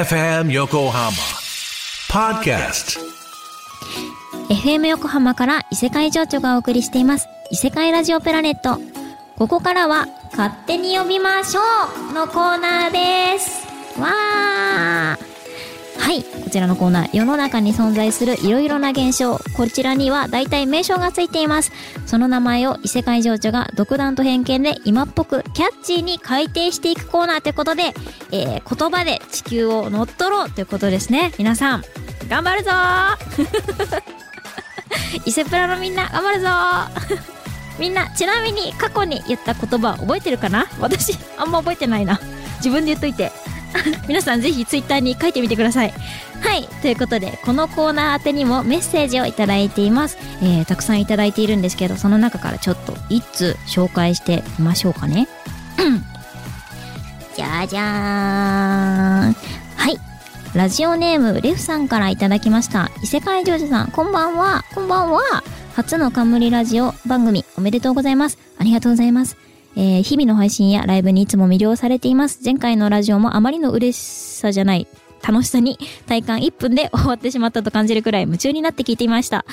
FM Yokohama Podcast. FM 横浜から異世界情緒がお送りしています。異世界ラジオプラネット。ここからは勝手に呼びましょうのコーナーです。わー。はい。こちらのコーナー世の中に存在するいろいろな現象。こちらには大体名称がついています。その名前を異世界情緒が独断と偏見で今っぽくキャッチーに改定していくコーナーということで、えー、言葉で地球を乗っ取ろうということですね。皆さん頑張るぞー。伊勢プラのみんな頑張るぞみんなちなみに過去に言った言葉覚えてるかな？私あんま覚えてないな。自分で言っといて。皆さんぜひツイッターに書いてみてください。はい。ということでこのコーナー宛てにもメッセージをいただいています、えー、たくさんいただいているんですけどその中からちょっと一通紹介してみましょうかね。じゃじゃーん。はい。ラジオネームレフさんからいただきました。異世界ジョージさんこんばんは。こんばんは。初の冠ラジオ番組おめでとうございます。ありがとうございます。えー、日々の配信やライブにいつも魅了されています。前回のラジオもあまりの嬉しさじゃない、楽しさに体感1分で終わってしまったと感じるくらい夢中になって聞いていました。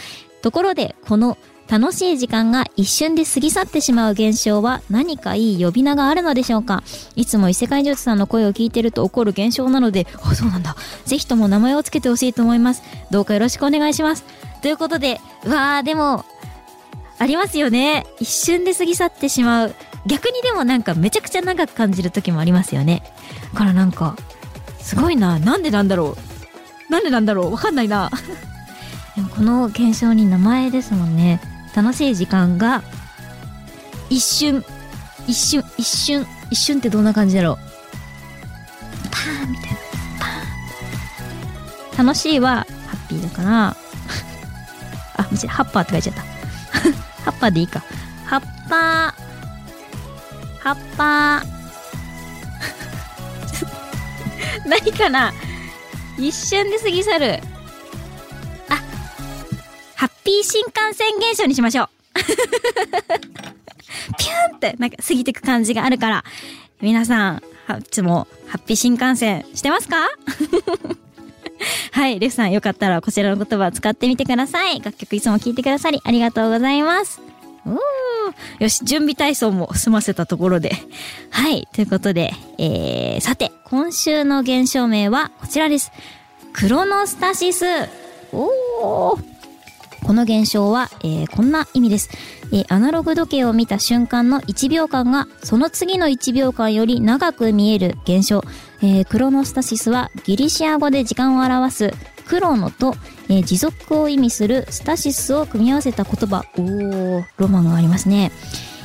ところで、この楽しい時間が一瞬で過ぎ去ってしまう現象は何かいい呼び名があるのでしょうか？いつも異世界ジョーさんの声を聞いてると起こる現象なので、あ、そうなんだ。ぜひとも名前を付けてほしいと思います。どうかよろしくお願いします。ということで、うわー、でも、ありますよね。一瞬で過ぎ去ってしまう。逆にでもなんかめちゃくちゃ長く感じる時もありますよね。だからなんか、すごいな。なんでなんだろう。なんでなんだろう。わかんないな。でもこの現象に名前ですもんね。楽しい時間が、一瞬、一瞬、一瞬、一瞬ってどんな感じだろう。パーンみたいな。パーン。楽しいは、ハッピーだから、あ、ハッパーって書いちゃった。ハッパーでいいか。ハッパー、葉っぱ。何かな。一瞬で過ぎ去る。あハッピー新幹線現象にしましょう。ピューンってなんか過ぎてく感じがあるから。皆さんいつもハッピー新幹線してますか？はい、レフさんよかったらこちらの言葉を使ってみてください。楽曲いつも聴いてくださりありがとうございます。よし、準備体操も済ませたところで。はい、ということで、えー、さて、今週の現象名はこちらです。クロノスタシス。おー。この現象は、えー、こんな意味です、えー、アナログ時計を見た瞬間の1秒間がその次の1秒間より長く見える現象、えー、クロノスタシスはギリシア語で時間を表すクロノと、えー、持続を意味するスタシスを組み合わせた言葉。おー、ロマンがありますね。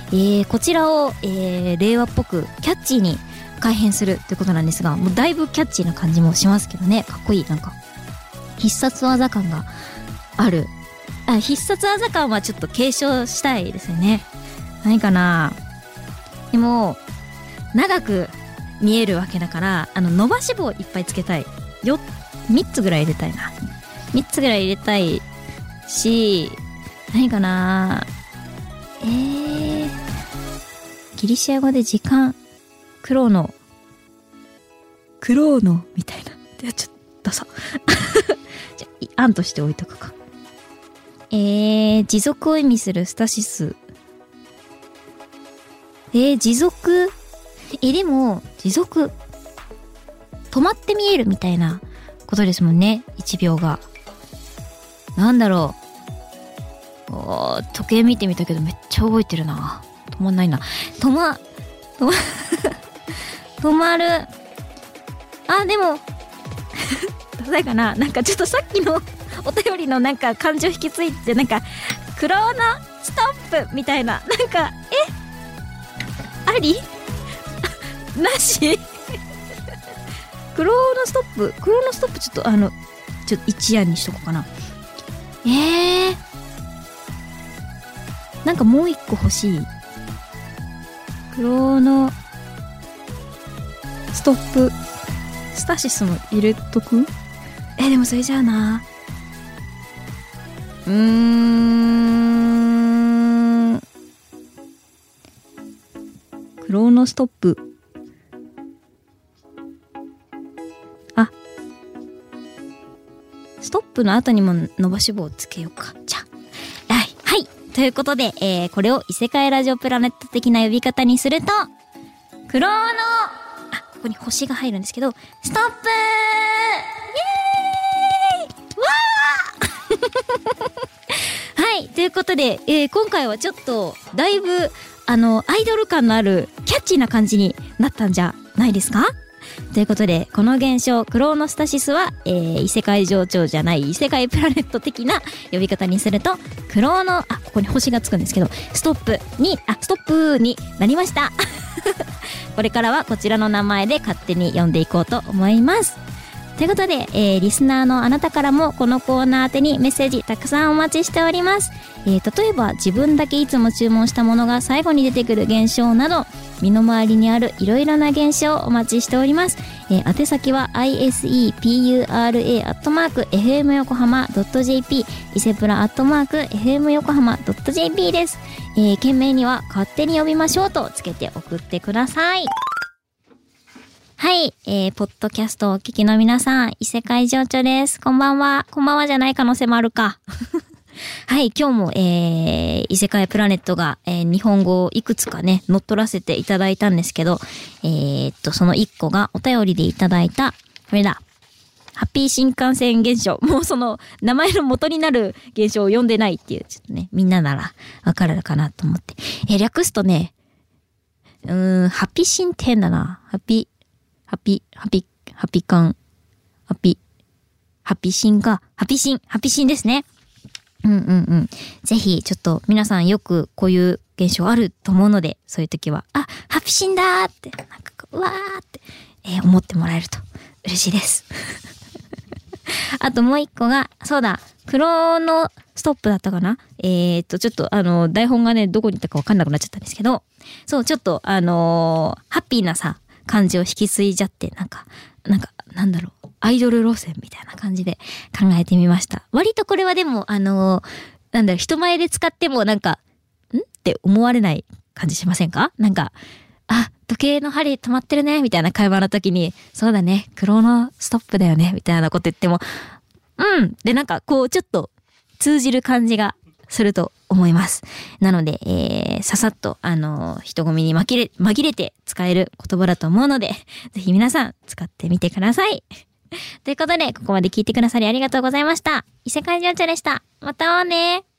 えー、こちらを、えー、令和っぽくキャッチーに改変するということなんですが、もうだいぶキャッチーな感じもしますけどね。かっこいい。なんか、必殺技感がある。あ、必殺技感はちょっと継承したいですよね。何かなでも、長く見えるわけだから、あの、伸ばし棒いっぱいつけたい。よ3つぐらい入れたいな。3つぐらい入れたいし、何かな？えー、ギリシア語で時間、クローノ、クローノ？みたいな。ではちょっと、どうぞ。じゃ、案として置いとくか。えー、持続を意味するスタシス。えー、持続え、でも、持続。止まって見えるみたいなことですもんね。1秒が。なんだろう。お時計見てみたけどめっちゃ覚えてるな。止まんないな。止ま、止ま、止まる。あ、でも、どうかななんかちょっとさっきの お便りのなんか感情引き継いで、なんか、クローナストップみたいな。なんか、え？あり？なし？クローノストップ？クローノストップちょっとあのちょっと一夜にしとこうかなえー、なんかもう一個欲しい。クローノストップ。スタシスも入れとく？えでもそれじゃあな。うーん。クローノストッププの後にも伸ばし棒をつけようか。じゃあ。はい。はい。ということで、えー、これを異世界ラジオプラネット的な呼び方にすると、クローの、あ、ここに星が入るんですけど、ストップイエーイわー はい。ということで、えー、今回はちょっと、だいぶ、あの、アイドル感のある、キャッチーな感じになったんじゃないですか？ということで、この現象、クローノスタシスは、えー、異世界情緒じゃない異世界プラネット的な呼び方にすると、クローノ、あ、ここに星がつくんですけど、ストップに、あ、ストップになりました。これからはこちらの名前で勝手に呼んでいこうと思います。ということで、えー、リスナーのあなたからもこのコーナー宛にメッセージたくさんお待ちしております。えー、例えば自分だけいつも注文したものが最後に出てくる現象など、身の回りにあるいろいろな現象をお待ちしております。えー、宛先は isepura.fm 横浜 .jp 伊勢プラ .fm 横浜 .jp です。えー、件名には勝手に呼びましょうとつけて送ってください。はい、えー、ポッドキャストをお聞きの皆さん、異世界情緒です。こんばんは。こんばんはじゃない可能性もあるか。はい、今日も、えー、異世界プラネットが、えー、日本語をいくつかね、乗っ取らせていただいたんですけど、えー、っと、その一個がお便りでいただいた、これだ。ハッピー新幹線現象。もうその名前の元になる現象を読んでないっていう、ちょっとね、みんなならわかるかなと思って。えー、略すとね、うーん、ハッピー新って変だな。ハッピー、ハピ、ハピ、ハピカン、ハピ、ハピシンか、ハピシン、ハピシンですね。うんうんうん。ぜひ、ちょっと皆さんよくこういう現象あると思うので、そういう時は、あ、ハピシンだーって、なんか、うわーって、えー、思ってもらえると嬉しいです。あともう一個が、そうだ、クロノストップだったかな？えー、っと、ちょっとあの、台本がね、どこに行ったかわかんなくなっちゃったんですけど、そう、ちょっとあのー、ハッピーなさ、感じを引き継いじゃって、なんか、なんか、なんだろう、アイドル路線みたいな感じで考えてみました。割とこれはでも、あのー、なんだろう、人前で使ってもなんか、ん？って思われない感じしませんか？なんか、あ、時計の針止まってるね、みたいな会話の時に、そうだね、クローノストップだよね、みたいなこと言っても、うん。で、なんかこう、ちょっと通じる感じがすると思います。なので、えー、ささっと、あの、人混みに紛れ、紛れて使える言葉だと思うので、ぜひ皆さん使ってみてください。ということで、ここまで聞いてくださりありがとうございました。異世界情緒でした。また会おうね